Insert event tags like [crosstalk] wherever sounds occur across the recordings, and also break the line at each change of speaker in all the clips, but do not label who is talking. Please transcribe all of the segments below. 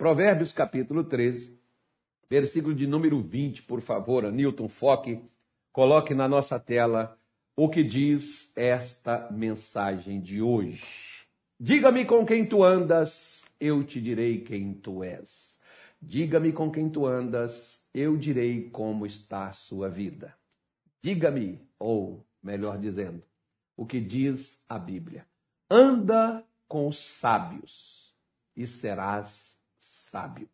Provérbios capítulo 13, versículo de número 20, por favor, Newton Foque, coloque na nossa tela o que diz esta mensagem de hoje. Diga-me com quem tu andas, eu te direi quem tu és. Diga-me com quem tu andas, eu direi como está a sua vida. Diga-me, ou melhor dizendo, o que diz a Bíblia. Anda com os sábios e serás sábio.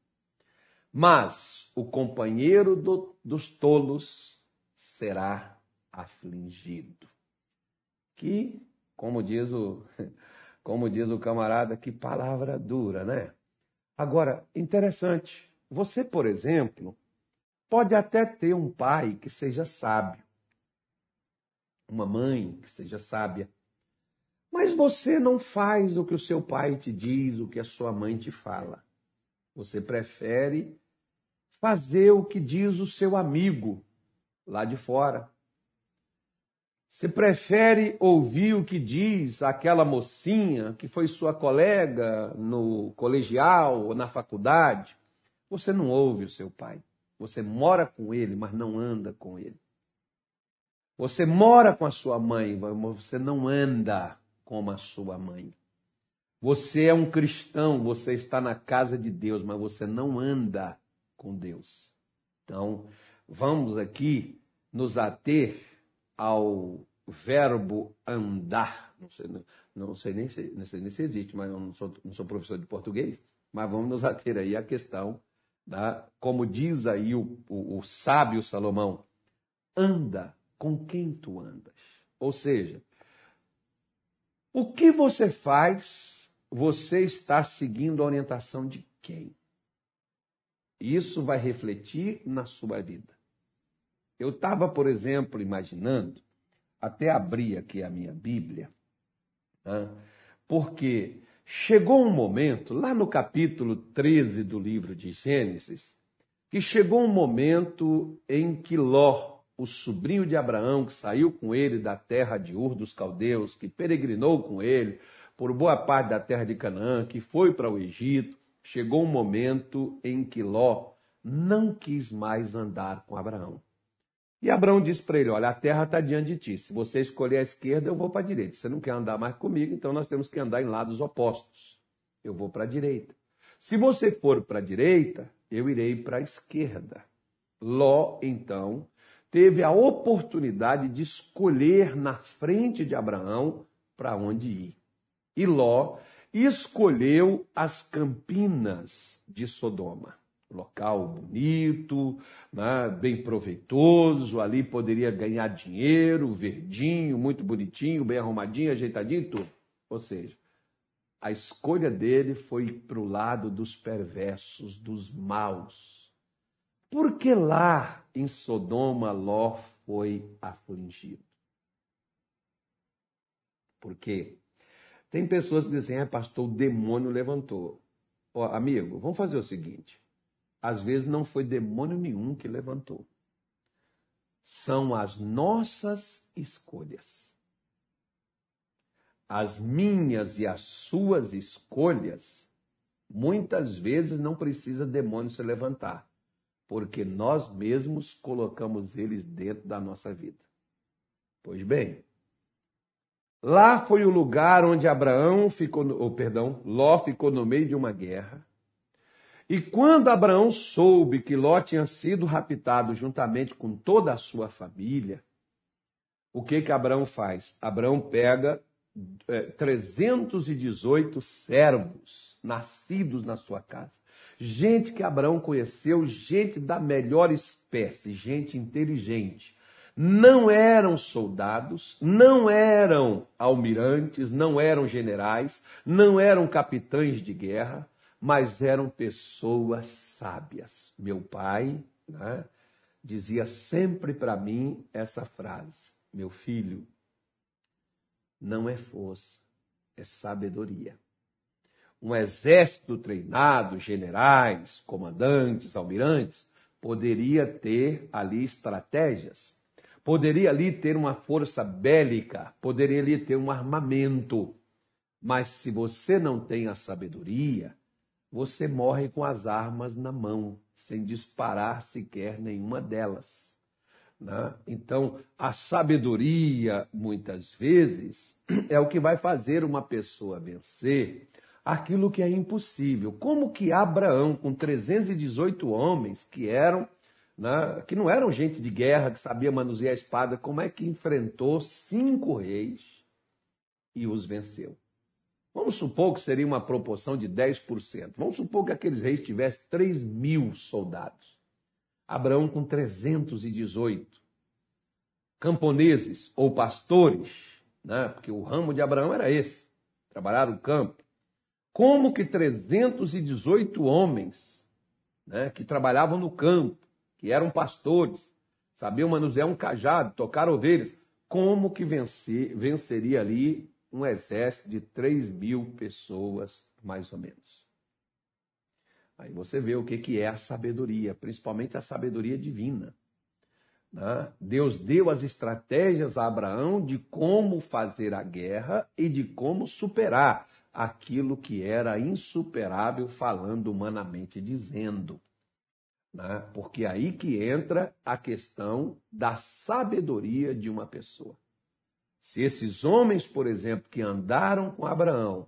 Mas o companheiro do, dos tolos será afligido. Que, como diz o, [laughs] como diz o camarada, que palavra dura, né? Agora, interessante, você, por exemplo, pode até ter um pai que seja sábio, uma mãe que seja sábia, mas você não faz o que o seu pai te diz, o que a sua mãe te fala. Você prefere fazer o que diz o seu amigo lá de fora. Você prefere ouvir o que diz aquela mocinha que foi sua colega no colegial ou na faculdade? Você não ouve o seu pai. Você mora com ele, mas não anda com ele. Você mora com a sua mãe, mas você não anda como a sua mãe. Você é um cristão, você está na casa de Deus, mas você não anda com Deus. Então, vamos aqui nos ater ao verbo andar. Não sei, não sei, nem, se, não sei nem se existe, mas eu não sou, não sou professor de português. Mas vamos nos ater aí à questão da, como diz aí o, o, o sábio Salomão, anda com quem tu andas. Ou seja, o que você faz, você está seguindo a orientação de quem? Isso vai refletir na sua vida. Eu estava, por exemplo, imaginando, até abrir aqui a minha Bíblia, né? porque chegou um momento, lá no capítulo 13 do livro de Gênesis, que chegou um momento em que Ló, o sobrinho de Abraão, que saiu com ele da terra de Ur dos Caldeus, que peregrinou com ele por boa parte da terra de Canaã, que foi para o Egito, chegou um momento em que Ló não quis mais andar com Abraão. E Abraão disse para ele: Olha, a terra está diante de ti. Se você escolher a esquerda, eu vou para a direita. Você não quer andar mais comigo, então nós temos que andar em lados opostos. Eu vou para a direita. Se você for para a direita, eu irei para a esquerda. Ló, então, teve a oportunidade de escolher na frente de Abraão para onde ir. E Ló escolheu as campinas de Sodoma local bonito, né, bem proveitoso, ali poderia ganhar dinheiro, verdinho, muito bonitinho, bem arrumadinho, ajeitadinho, tudo. Ou seja, a escolha dele foi para o lado dos perversos, dos maus. Porque lá em Sodoma Ló foi afligido. Porque tem pessoas que dizem, é pastor, o demônio levantou. Ó, amigo, vamos fazer o seguinte às vezes não foi demônio nenhum que levantou. São as nossas escolhas. As minhas e as suas escolhas, muitas vezes não precisa demônio se levantar, porque nós mesmos colocamos eles dentro da nossa vida. Pois bem, lá foi o lugar onde Abraão ficou, ou perdão, Ló ficou no meio de uma guerra e quando Abraão soube que Ló tinha sido raptado juntamente com toda a sua família, o que que Abraão faz? Abraão pega é, 318 servos nascidos na sua casa. Gente que Abraão conheceu, gente da melhor espécie, gente inteligente. Não eram soldados, não eram almirantes, não eram generais, não eram capitães de guerra, mas eram pessoas sábias. Meu pai né, dizia sempre para mim essa frase: Meu filho, não é força, é sabedoria. Um exército treinado, generais, comandantes, almirantes, poderia ter ali estratégias, poderia ali ter uma força bélica, poderia ali ter um armamento. Mas se você não tem a sabedoria, você morre com as armas na mão, sem disparar sequer nenhuma delas. Né? Então, a sabedoria, muitas vezes, [clears throat] é o que vai fazer uma pessoa vencer aquilo que é impossível. Como que Abraão, com 318 homens que eram, né, que não eram gente de guerra, que sabia manusear a espada, como é que enfrentou cinco reis e os venceu? Vamos supor que seria uma proporção de 10%. Vamos supor que aqueles reis tivessem 3 mil soldados. Abraão com 318. Camponeses ou pastores, né? porque o ramo de Abraão era esse, trabalhar no campo. Como que 318 homens né, que trabalhavam no campo, que eram pastores, sabiam manusear um cajado, tocar ovelhas, como que vencer, venceria ali um exército de 3 mil pessoas, mais ou menos? Aí você vê o que, que é a sabedoria, principalmente a sabedoria divina. Né? Deus deu as estratégias a Abraão de como fazer a guerra e de como superar aquilo que era insuperável, falando humanamente dizendo. Né? Porque é aí que entra a questão da sabedoria de uma pessoa. Se esses homens, por exemplo, que andaram com Abraão,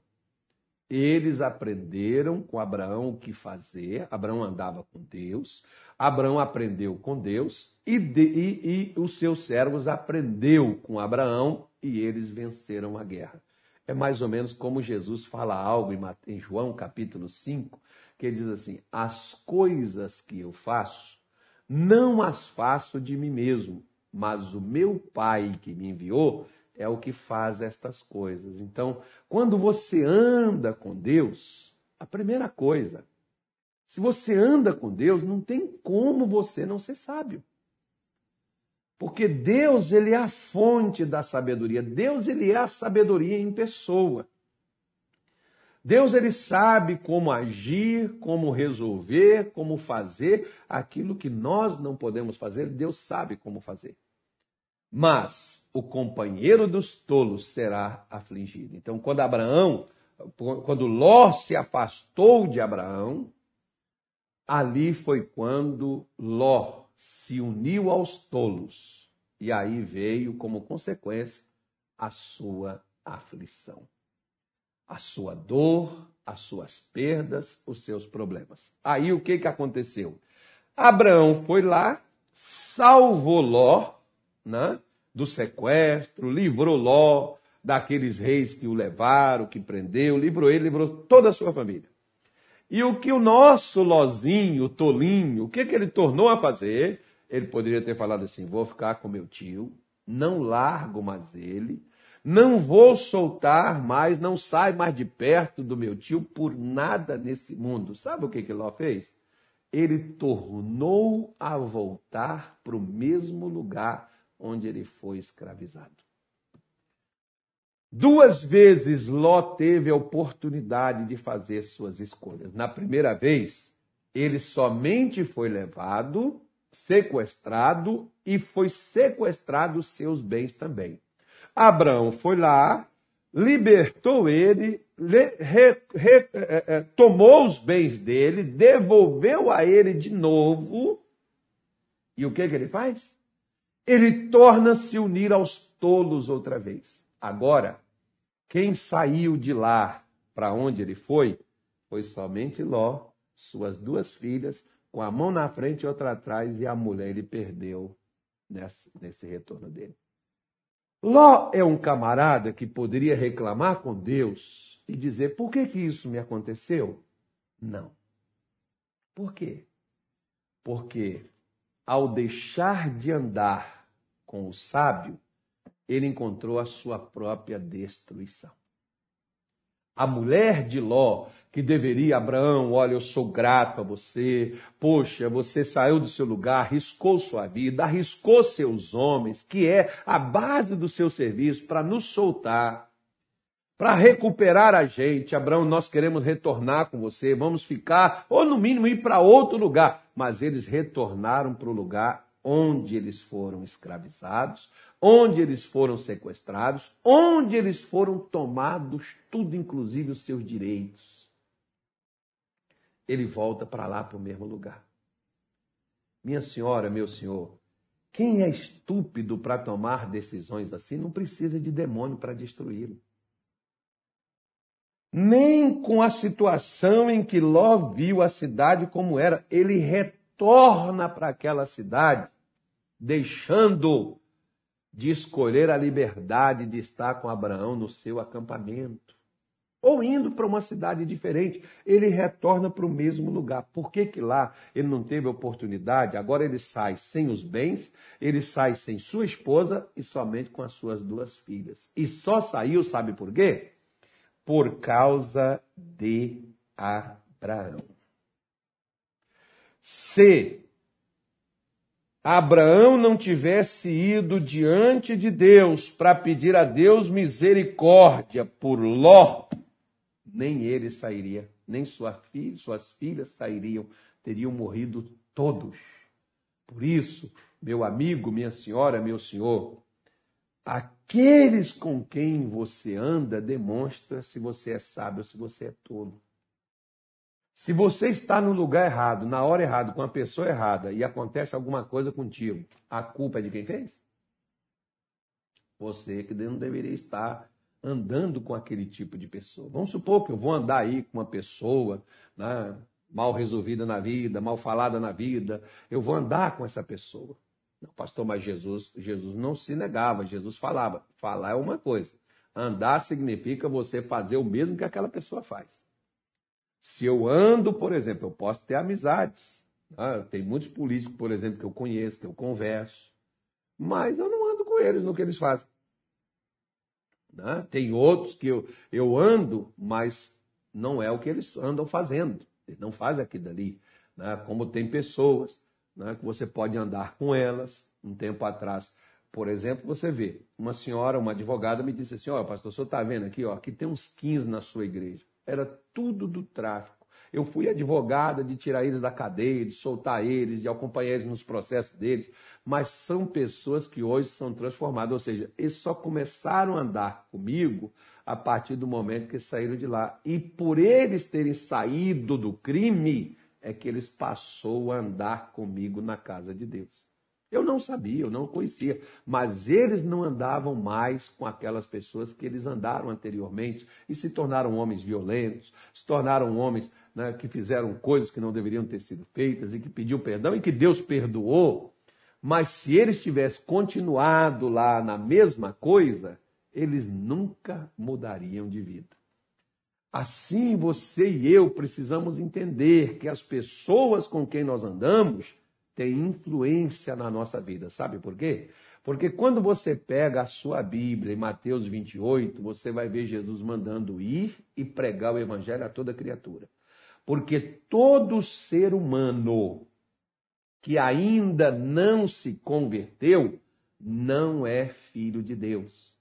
eles aprenderam com Abraão o que fazer. Abraão andava com Deus, Abraão aprendeu com Deus e, de, e, e os seus servos aprendeu com Abraão e eles venceram a guerra. É mais ou menos como Jesus fala algo em João capítulo 5, que ele diz assim: As coisas que eu faço, não as faço de mim mesmo, mas o meu Pai que me enviou é o que faz estas coisas. Então, quando você anda com Deus, a primeira coisa, se você anda com Deus, não tem como você não ser sábio. Porque Deus, ele é a fonte da sabedoria. Deus, ele é a sabedoria em pessoa. Deus, ele sabe como agir, como resolver, como fazer aquilo que nós não podemos fazer. Deus sabe como fazer. Mas o companheiro dos tolos será afligido. Então, quando Abraão, quando Ló se afastou de Abraão, ali foi quando Ló se uniu aos tolos. E aí veio como consequência a sua aflição, a sua dor, as suas perdas, os seus problemas. Aí o que, que aconteceu? Abraão foi lá, salvou Ló, né, do sequestro, livrou Ló daqueles reis que o levaram, que prendeu, livrou ele, livrou toda a sua família. E o que o nosso Lozinho, Tolinho, o que, que ele tornou a fazer? Ele poderia ter falado assim: vou ficar com meu tio, não largo mais ele, não vou soltar mais, não sai mais de perto do meu tio por nada nesse mundo. Sabe o que, que Ló fez? Ele tornou a voltar para o mesmo lugar onde ele foi escravizado. Duas vezes Ló teve a oportunidade de fazer suas escolhas. Na primeira vez, ele somente foi levado, sequestrado e foi sequestrado seus bens também. Abraão foi lá, libertou ele, re, re, re, eh, eh, tomou os bens dele, devolveu a ele de novo. E o que, que ele faz? Ele torna-se unir aos tolos outra vez. Agora, quem saiu de lá para onde ele foi foi somente Ló, suas duas filhas, com a mão na frente e outra atrás, e a mulher ele perdeu nesse, nesse retorno dele. Ló é um camarada que poderia reclamar com Deus e dizer: por que, que isso me aconteceu? Não. Por quê? Porque ao deixar de andar com o sábio, ele encontrou a sua própria destruição. A mulher de Ló, que deveria, Abraão, olha, eu sou grato a você, poxa, você saiu do seu lugar, arriscou sua vida, arriscou seus homens, que é a base do seu serviço, para nos soltar, para recuperar a gente. Abraão, nós queremos retornar com você, vamos ficar, ou no mínimo ir para outro lugar. Mas eles retornaram para o lugar onde eles foram escravizados, onde eles foram sequestrados, onde eles foram tomados, tudo inclusive os seus direitos. ele volta para lá, para o mesmo lugar. Minha senhora, meu senhor, quem é estúpido para tomar decisões assim não precisa de demônio para destruí-lo. Nem com a situação em que Ló viu a cidade como era, ele retorna para aquela cidade, deixando de escolher a liberdade de estar com Abraão no seu acampamento ou indo para uma cidade diferente, ele retorna para o mesmo lugar. Por que, que lá ele não teve oportunidade? Agora ele sai sem os bens, ele sai sem sua esposa e somente com as suas duas filhas. E só saiu, sabe por quê? Por causa de Abraão. Se Abraão não tivesse ido diante de Deus para pedir a Deus misericórdia por Ló, nem ele sairia, nem sua filha, suas filhas sairiam, teriam morrido todos. Por isso, meu amigo, minha senhora, meu senhor, aqueles com quem você anda demonstra se você é sábio ou se você é tolo. Se você está no lugar errado, na hora errada, com a pessoa errada e acontece alguma coisa contigo, a culpa é de quem fez? Você que não deveria estar andando com aquele tipo de pessoa. Vamos supor que eu vou andar aí com uma pessoa né, mal resolvida na vida, mal falada na vida, eu vou andar com essa pessoa. Não, pastor, mas Jesus, Jesus não se negava, Jesus falava. Falar é uma coisa. Andar significa você fazer o mesmo que aquela pessoa faz. Se eu ando, por exemplo, eu posso ter amizades. Né? Tem muitos políticos, por exemplo, que eu conheço, que eu converso, mas eu não ando com eles no que eles fazem. Né? Tem outros que eu, eu ando, mas não é o que eles andam fazendo. Eles não fazem aquilo dali. Né? Como tem pessoas né, que você pode andar com elas. Um tempo atrás, por exemplo, você vê uma senhora, uma advogada, me disse assim: Olha, pastor, o senhor está vendo aqui, ó, aqui tem uns 15 na sua igreja. Era tudo do tráfico. Eu fui advogada de tirar eles da cadeia, de soltar eles, de acompanhar eles nos processos deles mas são pessoas que hoje são transformadas, ou seja, eles só começaram a andar comigo a partir do momento que saíram de lá. E por eles terem saído do crime, é que eles passou a andar comigo na casa de Deus. Eu não sabia, eu não conhecia, mas eles não andavam mais com aquelas pessoas que eles andaram anteriormente e se tornaram homens violentos, se tornaram homens né, que fizeram coisas que não deveriam ter sido feitas e que pediu perdão e que Deus perdoou. Mas se eles tivessem continuado lá na mesma coisa, eles nunca mudariam de vida. Assim você e eu precisamos entender que as pessoas com quem nós andamos têm influência na nossa vida. Sabe por quê? Porque quando você pega a sua Bíblia em Mateus 28, você vai ver Jesus mandando ir e pregar o evangelho a toda criatura. Porque todo ser humano que ainda não se converteu, não é filho de Deus.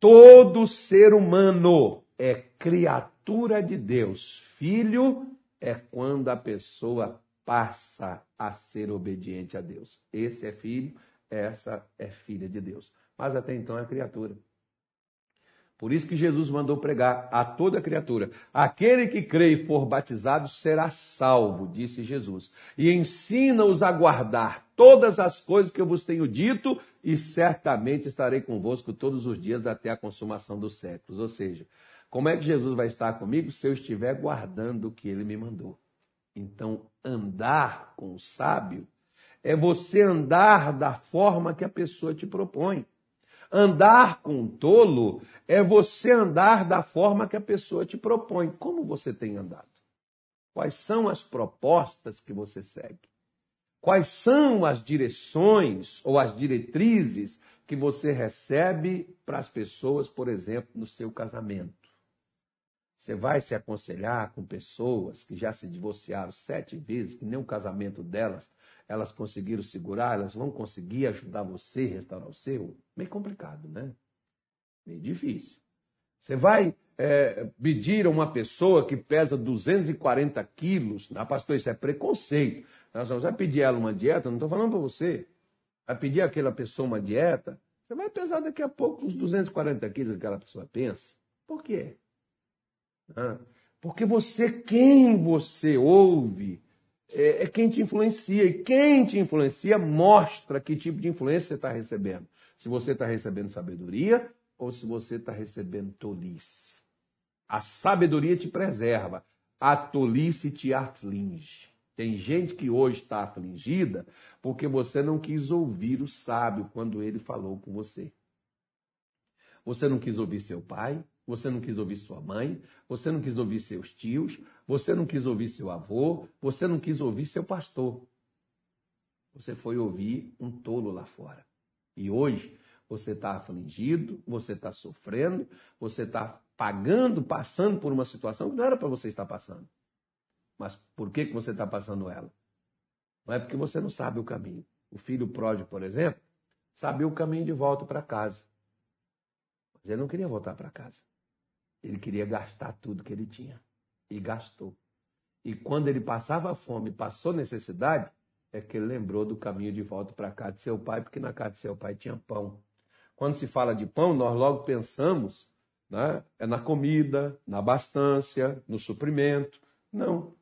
Todo ser humano é criatura de Deus. Filho é quando a pessoa passa a ser obediente a Deus. Esse é filho, essa é filha de Deus. Mas até então é criatura. Por isso que Jesus mandou pregar a toda criatura. Aquele que crê e for batizado será salvo, disse Jesus. E ensina-os a guardar todas as coisas que eu vos tenho dito, e certamente estarei convosco todos os dias até a consumação dos séculos. Ou seja, como é que Jesus vai estar comigo se eu estiver guardando o que ele me mandou? Então, andar com o sábio é você andar da forma que a pessoa te propõe. Andar com um tolo é você andar da forma que a pessoa te propõe. Como você tem andado? Quais são as propostas que você segue? Quais são as direções ou as diretrizes que você recebe para as pessoas, por exemplo, no seu casamento? Você vai se aconselhar com pessoas que já se divorciaram sete vezes, que nem o casamento delas elas conseguiram segurar, elas vão conseguir ajudar você a restaurar o seu? Meio complicado, né? Meio difícil. Você vai é, pedir a uma pessoa que pesa 240 quilos, ah, pastor, isso é preconceito. Nós vamos pedir ela uma dieta, não estou falando para você. Vai pedir àquela pessoa uma dieta, você vai pesar daqui a pouco os 240 quilos que aquela pessoa pensa. Por quê? Porque você, quem você ouve, é, é quem te influencia. E quem te influencia mostra que tipo de influência você está recebendo. Se você está recebendo sabedoria ou se você está recebendo tolice. A sabedoria te preserva, a tolice te aflige. Tem gente que hoje está afligida porque você não quis ouvir o sábio quando ele falou com você. Você não quis ouvir seu pai, você não quis ouvir sua mãe, você não quis ouvir seus tios, você não quis ouvir seu avô, você não quis ouvir seu pastor. Você foi ouvir um tolo lá fora. E hoje você está afligido, você está sofrendo, você está pagando, passando por uma situação que não era para você estar passando. Mas por que, que você está passando ela? Não é porque você não sabe o caminho. O filho pródigo, por exemplo, sabia o caminho de volta para casa. Mas ele não queria voltar para casa. Ele queria gastar tudo que ele tinha. E gastou. E quando ele passava fome, passou necessidade, é que ele lembrou do caminho de volta para casa de seu pai, porque na casa de seu pai tinha pão. Quando se fala de pão, nós logo pensamos né, é na comida, na abastância, no suprimento. Não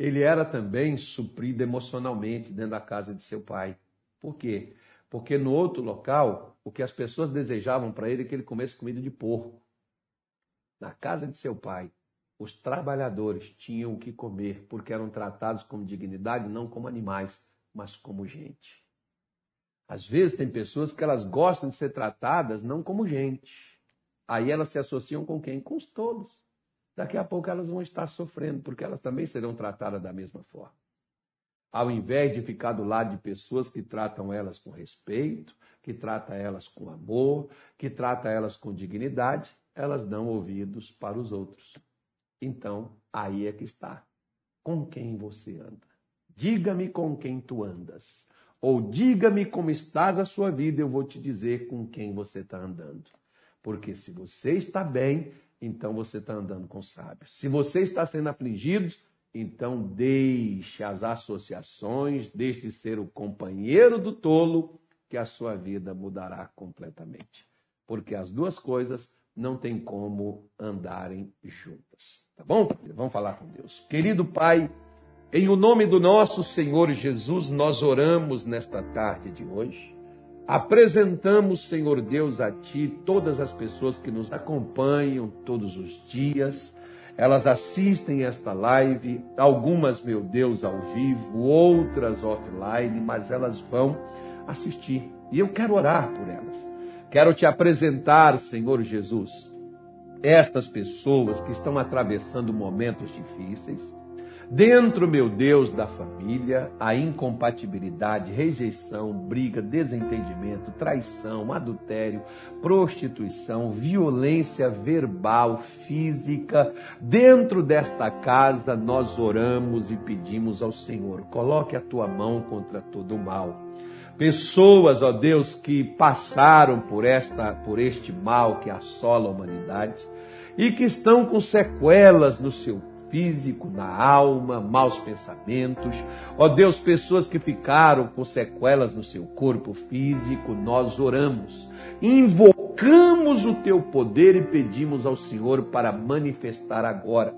ele era também suprido emocionalmente dentro da casa de seu pai. Por quê? Porque no outro local, o que as pessoas desejavam para ele é que ele comesse comida de porco. Na casa de seu pai, os trabalhadores tinham o que comer, porque eram tratados com dignidade, não como animais, mas como gente. Às vezes tem pessoas que elas gostam de ser tratadas não como gente. Aí elas se associam com quem? Com os tolos daqui a pouco elas vão estar sofrendo, porque elas também serão tratadas da mesma forma. Ao invés de ficar do lado de pessoas que tratam elas com respeito, que tratam elas com amor, que tratam elas com dignidade, elas dão ouvidos para os outros. Então, aí é que está. Com quem você anda? Diga-me com quem tu andas. Ou diga-me como estás a sua vida, eu vou te dizer com quem você está andando. Porque se você está bem, então você está andando com sábios. Se você está sendo afligido, então deixe as associações, deixe de ser o companheiro do tolo, que a sua vida mudará completamente. Porque as duas coisas não têm como andarem juntas. Tá bom? Vamos falar com Deus. Querido Pai, em o nome do nosso Senhor Jesus, nós oramos nesta tarde de hoje Apresentamos, Senhor Deus, a Ti todas as pessoas que nos acompanham todos os dias. Elas assistem esta live, algumas, meu Deus, ao vivo, outras offline, mas elas vão assistir. E eu quero orar por elas. Quero te apresentar, Senhor Jesus, estas pessoas que estão atravessando momentos difíceis Dentro, meu Deus, da família, a incompatibilidade, rejeição, briga, desentendimento, traição, adultério, prostituição, violência verbal, física. Dentro desta casa, nós oramos e pedimos ao Senhor: coloque a tua mão contra todo o mal. Pessoas, ó Deus, que passaram por esta, por este mal que assola a humanidade e que estão com sequelas no seu físico, na alma, maus pensamentos. Ó Deus, pessoas que ficaram com sequelas no seu corpo físico, nós oramos, invocamos o teu poder e pedimos ao Senhor para manifestar agora.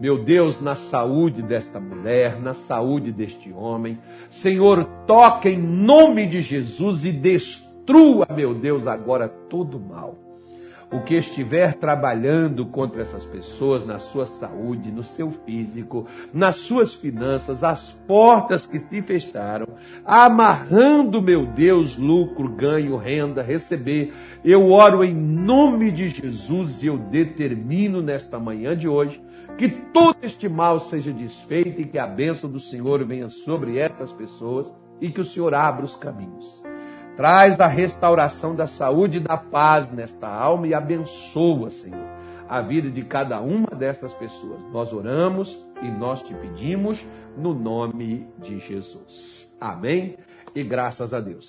Meu Deus, na saúde desta mulher, na saúde deste homem. Senhor, toca em nome de Jesus e destrua, meu Deus, agora todo mal o que estiver trabalhando contra essas pessoas na sua saúde, no seu físico, nas suas finanças, as portas que se fecharam, amarrando, meu Deus, lucro, ganho, renda, receber. Eu oro em nome de Jesus e eu determino nesta manhã de hoje que todo este mal seja desfeito e que a bênção do Senhor venha sobre estas pessoas e que o Senhor abra os caminhos. Traz a restauração da saúde e da paz nesta alma e abençoa, Senhor, a vida de cada uma destas pessoas. Nós oramos e nós te pedimos no nome de Jesus. Amém e graças a Deus.